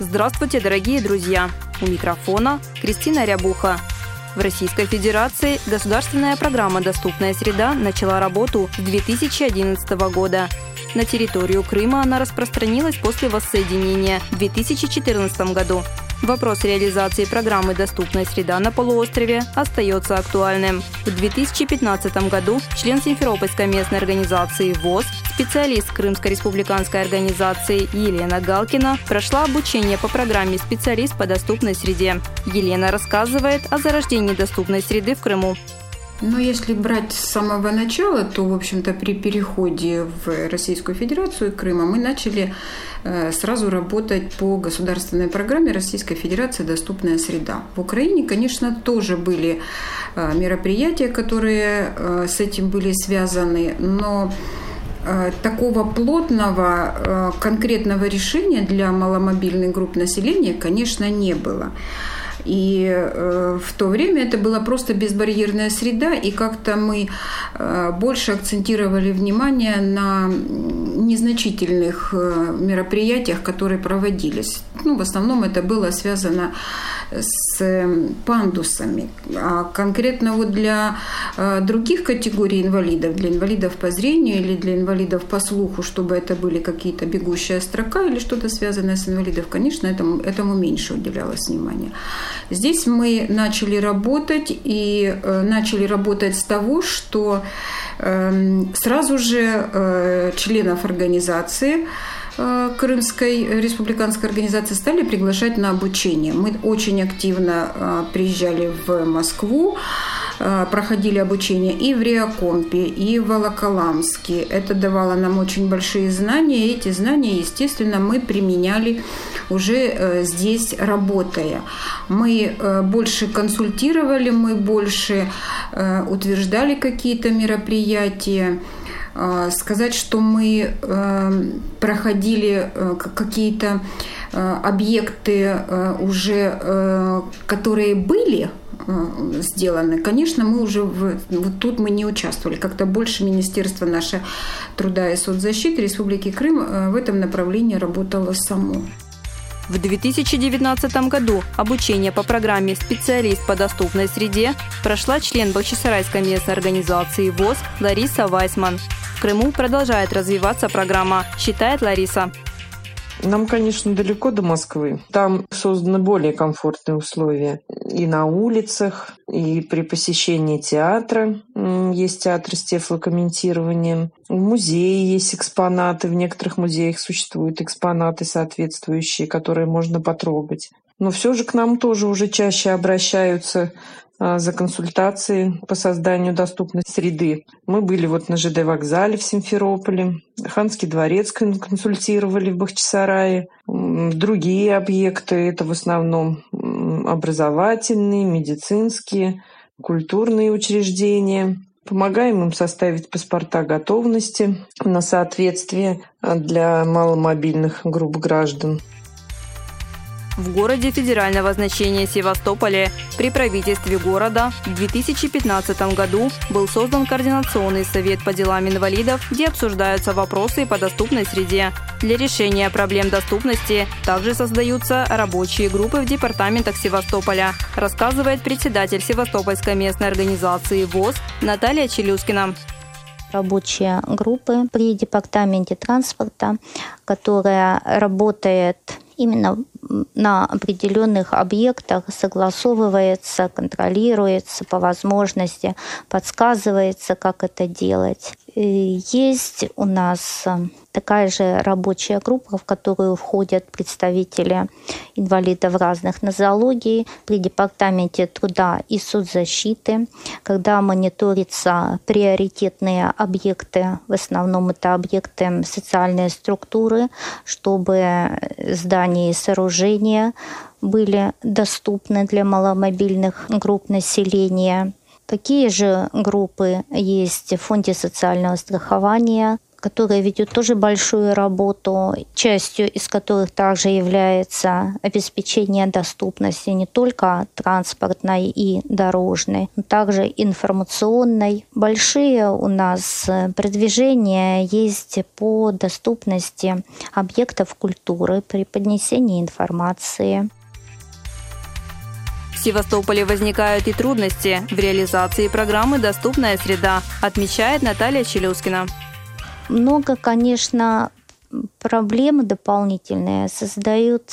Здравствуйте, дорогие друзья! У микрофона Кристина Рябуха. В Российской Федерации государственная программа «Доступная среда» начала работу с 2011 года. На территорию Крыма она распространилась после воссоединения в 2014 году. Вопрос реализации программы «Доступная среда» на полуострове остается актуальным. В 2015 году член Симферопольской местной организации ВОЗ, специалист Крымской республиканской организации Елена Галкина прошла обучение по программе «Специалист по доступной среде». Елена рассказывает о зарождении доступной среды в Крыму. Но если брать с самого начала, то, в общем-то, при переходе в Российскую Федерацию Крыма мы начали э, сразу работать по государственной программе Российской Федерации «Доступная среда». В Украине, конечно, тоже были э, мероприятия, которые э, с этим были связаны, но такого плотного конкретного решения для маломобильных групп населения, конечно, не было. И э, в то время это была просто безбарьерная среда, и как-то мы э, больше акцентировали внимание на незначительных э, мероприятиях, которые проводились. Ну, в основном это было связано с пандусами. А конкретно вот для других категорий инвалидов, для инвалидов по зрению или для инвалидов по слуху, чтобы это были какие-то бегущая строка или что-то связанное с инвалидов, конечно, этому, этому меньше уделялось внимания. Здесь мы начали работать и э, начали работать с того, что эм, сразу же э, членов организации э, Крымской республиканской организации стали приглашать на обучение. Мы очень активно приезжали в Москву, Э, проходили обучение и в Реакомпе, и в Волоколамске. Это давало нам очень большие знания, и эти знания, естественно, мы применяли уже э, здесь работая. Мы э, больше консультировали, мы больше утверждали какие-то мероприятия, сказать, что мы проходили какие-то объекты уже, которые были Э, сделаны. Конечно, мы уже в, вот тут мы не участвовали. Как-то больше Министерство наше труда и соцзащиты Республики Крым э, в этом направлении работало само. В 2019 году обучение по программе «Специалист по доступной среде» прошла член Бахчисарайской местной организации ВОЗ Лариса Вайсман. Крыму продолжает развиваться программа, считает Лариса. Нам, конечно, далеко до Москвы. Там созданы более комфортные условия. И на улицах, и при посещении театра. Есть театр с тефлокомментированием. В музее есть экспонаты. В некоторых музеях существуют экспонаты соответствующие, которые можно потрогать. Но все же к нам тоже уже чаще обращаются за консультации по созданию доступной среды. Мы были вот на ЖД вокзале в Симферополе, Ханский дворец консультировали в Бахчисарае, другие объекты, это в основном образовательные, медицинские, культурные учреждения. Помогаем им составить паспорта готовности на соответствие для маломобильных групп граждан. В городе федерального значения Севастополе при правительстве города в 2015 году был создан Координационный совет по делам инвалидов, где обсуждаются вопросы по доступной среде. Для решения проблем доступности также создаются рабочие группы в департаментах Севастополя, рассказывает председатель Севастопольской местной организации ВОЗ Наталья Челюскина рабочие группы при департаменте транспорта, которая работает именно на определенных объектах согласовывается, контролируется по возможности, подсказывается, как это делать. Есть у нас э, такая же рабочая группа, в которую входят представители инвалидов разных нозологий при Департаменте труда и соцзащиты, когда мониторятся приоритетные объекты, в основном это объекты социальной структуры, чтобы здания и сооружения были доступны для маломобильных групп населения. Такие же группы есть в Фонде социального страхования, которая ведет тоже большую работу, частью из которых также является обеспечение доступности не только транспортной и дорожной, но также информационной. Большие у нас продвижения есть по доступности объектов культуры при поднесении информации. В Севастополе возникают и трудности в реализации программы «Доступная среда», отмечает Наталья Челюскина. Много, конечно, проблем дополнительные создают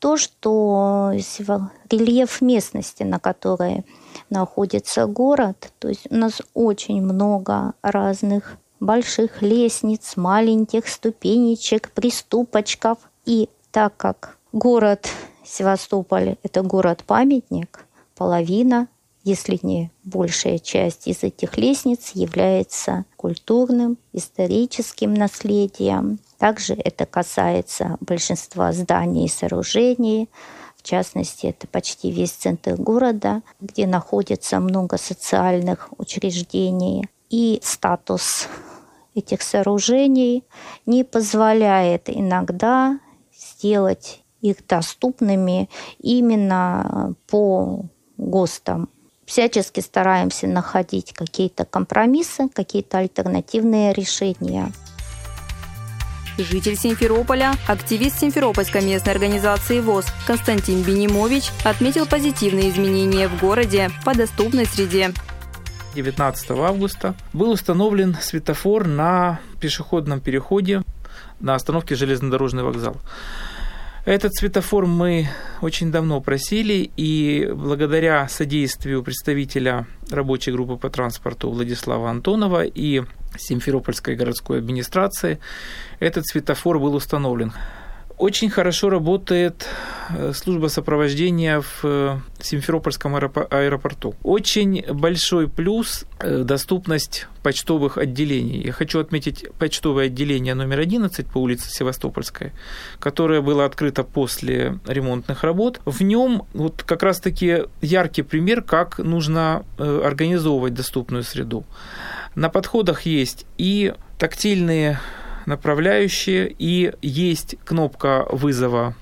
то, что рельеф местности, на которой находится город, то есть у нас очень много разных больших лестниц, маленьких ступенечек, приступочков. И так как город Севастополь – это город-памятник. Половина, если не большая часть из этих лестниц является культурным, историческим наследием. Также это касается большинства зданий и сооружений. В частности, это почти весь центр города, где находится много социальных учреждений. И статус этих сооружений не позволяет иногда сделать их доступными именно по ГОСТам. Всячески стараемся находить какие-то компромиссы, какие-то альтернативные решения. Житель Симферополя, активист Симферопольской местной организации ВОЗ Константин Бенимович отметил позитивные изменения в городе по доступной среде. 19 августа был установлен светофор на пешеходном переходе на остановке железнодорожный вокзал. Этот светофор мы очень давно просили, и благодаря содействию представителя рабочей группы по транспорту Владислава Антонова и Симферопольской городской администрации этот светофор был установлен. Очень хорошо работает э, служба сопровождения в э, Симферопольском аэропорту. Очень большой плюс э, – доступность почтовых отделений. Я хочу отметить почтовое отделение номер 11 по улице Севастопольской, которое было открыто после ремонтных работ. В нем вот как раз-таки яркий пример, как нужно организовывать доступную среду. На подходах есть и тактильные направляющие, и есть кнопка вызова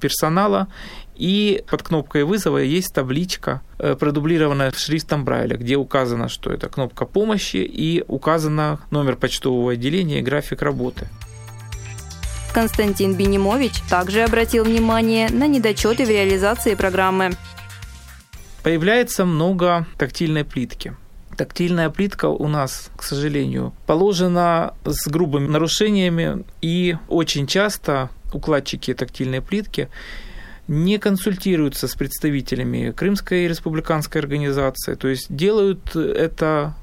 персонала, и под кнопкой вызова есть табличка, э, продублированная шрифтом Брайля, где указано, что это кнопка помощи и указано номер почтового отделения и график работы. Константин Бенимович также обратил внимание на недочеты в реализации программы. Появляется много тактильной плитки. Тактильная плитка у нас, к сожалению, положена с грубыми нарушениями, и очень часто укладчики тактильной плитки не консультируются с представителями Крымской республиканской организации, то есть делают это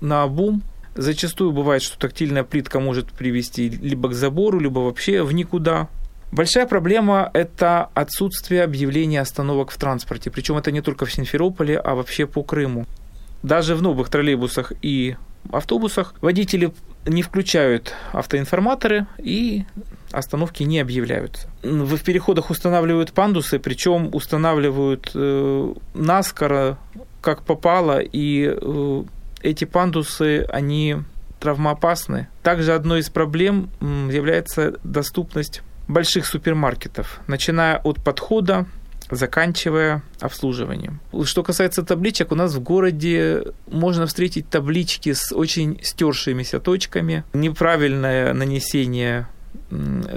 на обум. Зачастую бывает, что тактильная плитка может привести либо к забору, либо вообще в никуда. Большая проблема – это отсутствие объявления остановок в транспорте. Причем это не только в Симферополе, а вообще по Крыму. Даже в новых троллейбусах и автобусах водители не включают автоинформаторы и остановки не объявляются. В переходах устанавливают пандусы, причем устанавливают э, наскоро, как попало, и э, эти пандусы, они травмоопасны. Также одной из проблем является доступность больших супермаркетов, начиная от подхода заканчивая обслуживанием. Что касается табличек, у нас в городе можно встретить таблички с очень стершимися точками, неправильное нанесение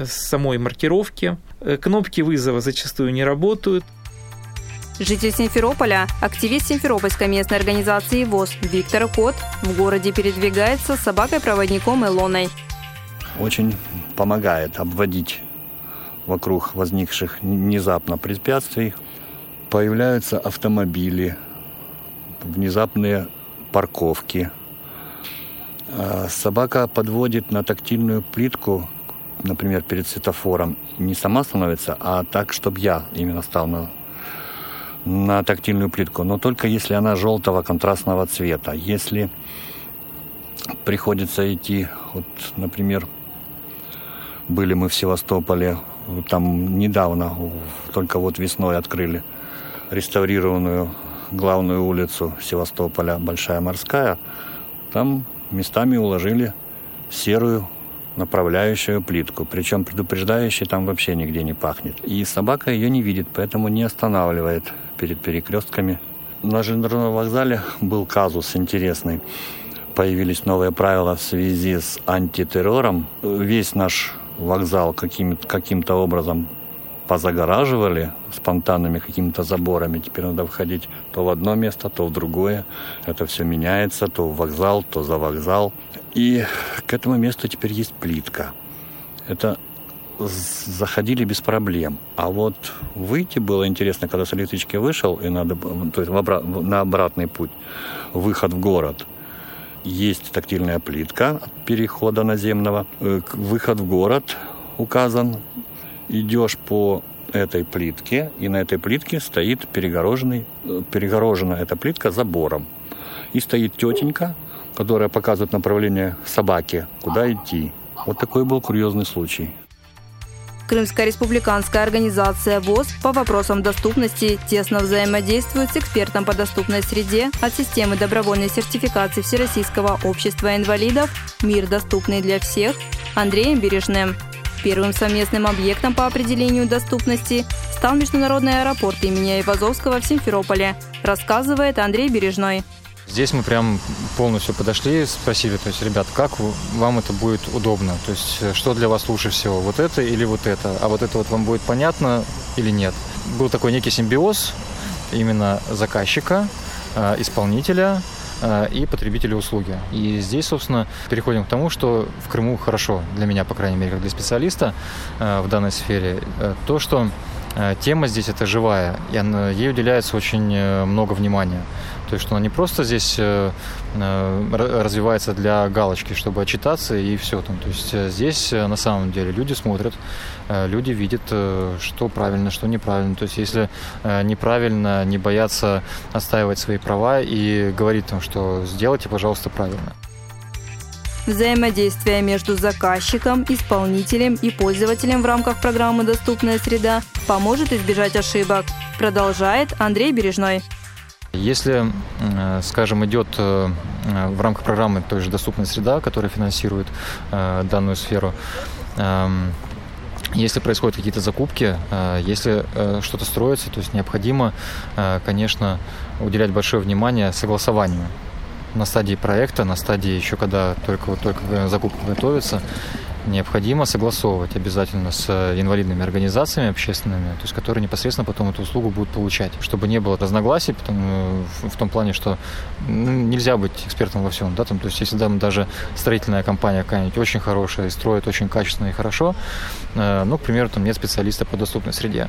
самой маркировки, э, кнопки вызова зачастую не работают. Житель Симферополя, активист Симферопольской местной организации ВОЗ Виктор Кот в городе передвигается с собакой-проводником Илоной. Очень помогает обводить вокруг возникших внезапно препятствий. Появляются автомобили, внезапные парковки. А собака подводит на тактильную плитку, например, перед светофором, не сама становится, а так, чтобы я именно стал на, на тактильную плитку. Но только если она желтого контрастного цвета. Если приходится идти, вот, например, были мы в Севастополе, там недавно, только вот весной открыли реставрированную главную улицу Севастополя, Большая Морская. Там местами уложили серую направляющую плитку, причем предупреждающей там вообще нигде не пахнет. И собака ее не видит, поэтому не останавливает перед перекрестками. На железнодорожном вокзале был казус интересный. Появились новые правила в связи с антитеррором. Весь наш вокзал каким-то каким образом позагораживали спонтанными какими-то заборами. Теперь надо входить то в одно место, то в другое. Это все меняется, то в вокзал, то за вокзал. И к этому месту теперь есть плитка. Это заходили без проблем. А вот выйти было интересно, когда с электрички вышел, и надо, то есть в обра- на обратный путь, выход в город. Есть тактильная плитка перехода наземного. Э, выход в город указан. Идешь по этой плитке, и на этой плитке стоит перегороженный, э, перегорожена эта плитка забором. И стоит тетенька, которая показывает направление собаки, куда идти. Вот такой был курьезный случай. Крымская республиканская организация ВОЗ по вопросам доступности тесно взаимодействует с экспертом по доступной среде от системы добровольной сертификации Всероссийского общества инвалидов «Мир, доступный для всех» Андреем Бережным. Первым совместным объектом по определению доступности стал международный аэропорт имени Айвазовского в Симферополе, рассказывает Андрей Бережной. Здесь мы прям полностью подошли, спросили, то есть, ребят, как вам это будет удобно? То есть, э, что для вас лучше всего, вот это или вот это? А вот это вот вам будет понятно или нет? Был такой некий симбиоз именно заказчика, э, исполнителя э, и потребителя услуги. И здесь, собственно, переходим к тому, что в Крыму хорошо, для меня, по крайней мере, как для специалиста в данной сфере, то, что тема здесь это живая, и она, ей уделяется очень много внимания. То есть, что она не просто здесь э, э, развивается для галочки, чтобы отчитаться и все там. То есть э, здесь на самом деле люди смотрят, люди видят, что правильно, что неправильно. То есть если неправильно, не боятся отстаивать свои права и говорить там, что сделайте, пожалуйста, правильно. Взаимодействие между заказчиком, исполнителем и пользователем в рамках программы «Доступная среда» поможет избежать ошибок, продолжает Андрей Бережной. Если, э, скажем, идет э, в рамках программы той же «Доступная среда», которая финансирует э, данную сферу, эм, если происходят какие-то закупки, если что-то строится, то есть необходимо, конечно, уделять большое внимание согласованию на стадии проекта, на стадии еще когда только, вот, только закупка готовится необходимо согласовывать обязательно с инвалидными организациями общественными, то есть которые непосредственно потом эту услугу будут получать, чтобы не было разногласий потому, э, в, том плане, что ну, нельзя быть экспертом во всем, да, там, то есть если там даже строительная компания какая-нибудь очень хорошая и строит очень качественно и хорошо, э, ну, к примеру, там нет специалиста по доступной среде,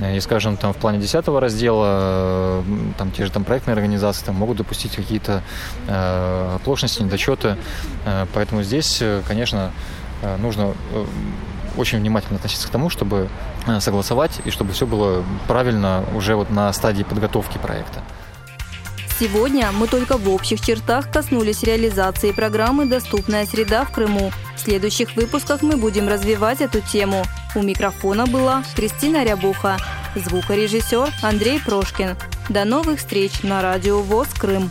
и, скажем, там в плане 10 раздела, э, там те же там проектные организации там могут допустить какие-то э, оплошности, недочеты. Э, поэтому здесь, конечно, Э, нужно э, очень внимательно относиться к тому, чтобы э, согласовать и чтобы все было правильно уже вот на стадии подготовки проекта. Сегодня мы только в общих чертах коснулись реализации программы «Доступная среда в Крыму». В следующих выпусках мы будем развивать эту тему. У микрофона была Кристина Рябуха, звукорежиссер Андрей Прошкин. До новых встреч на радио ВОЗ Крым.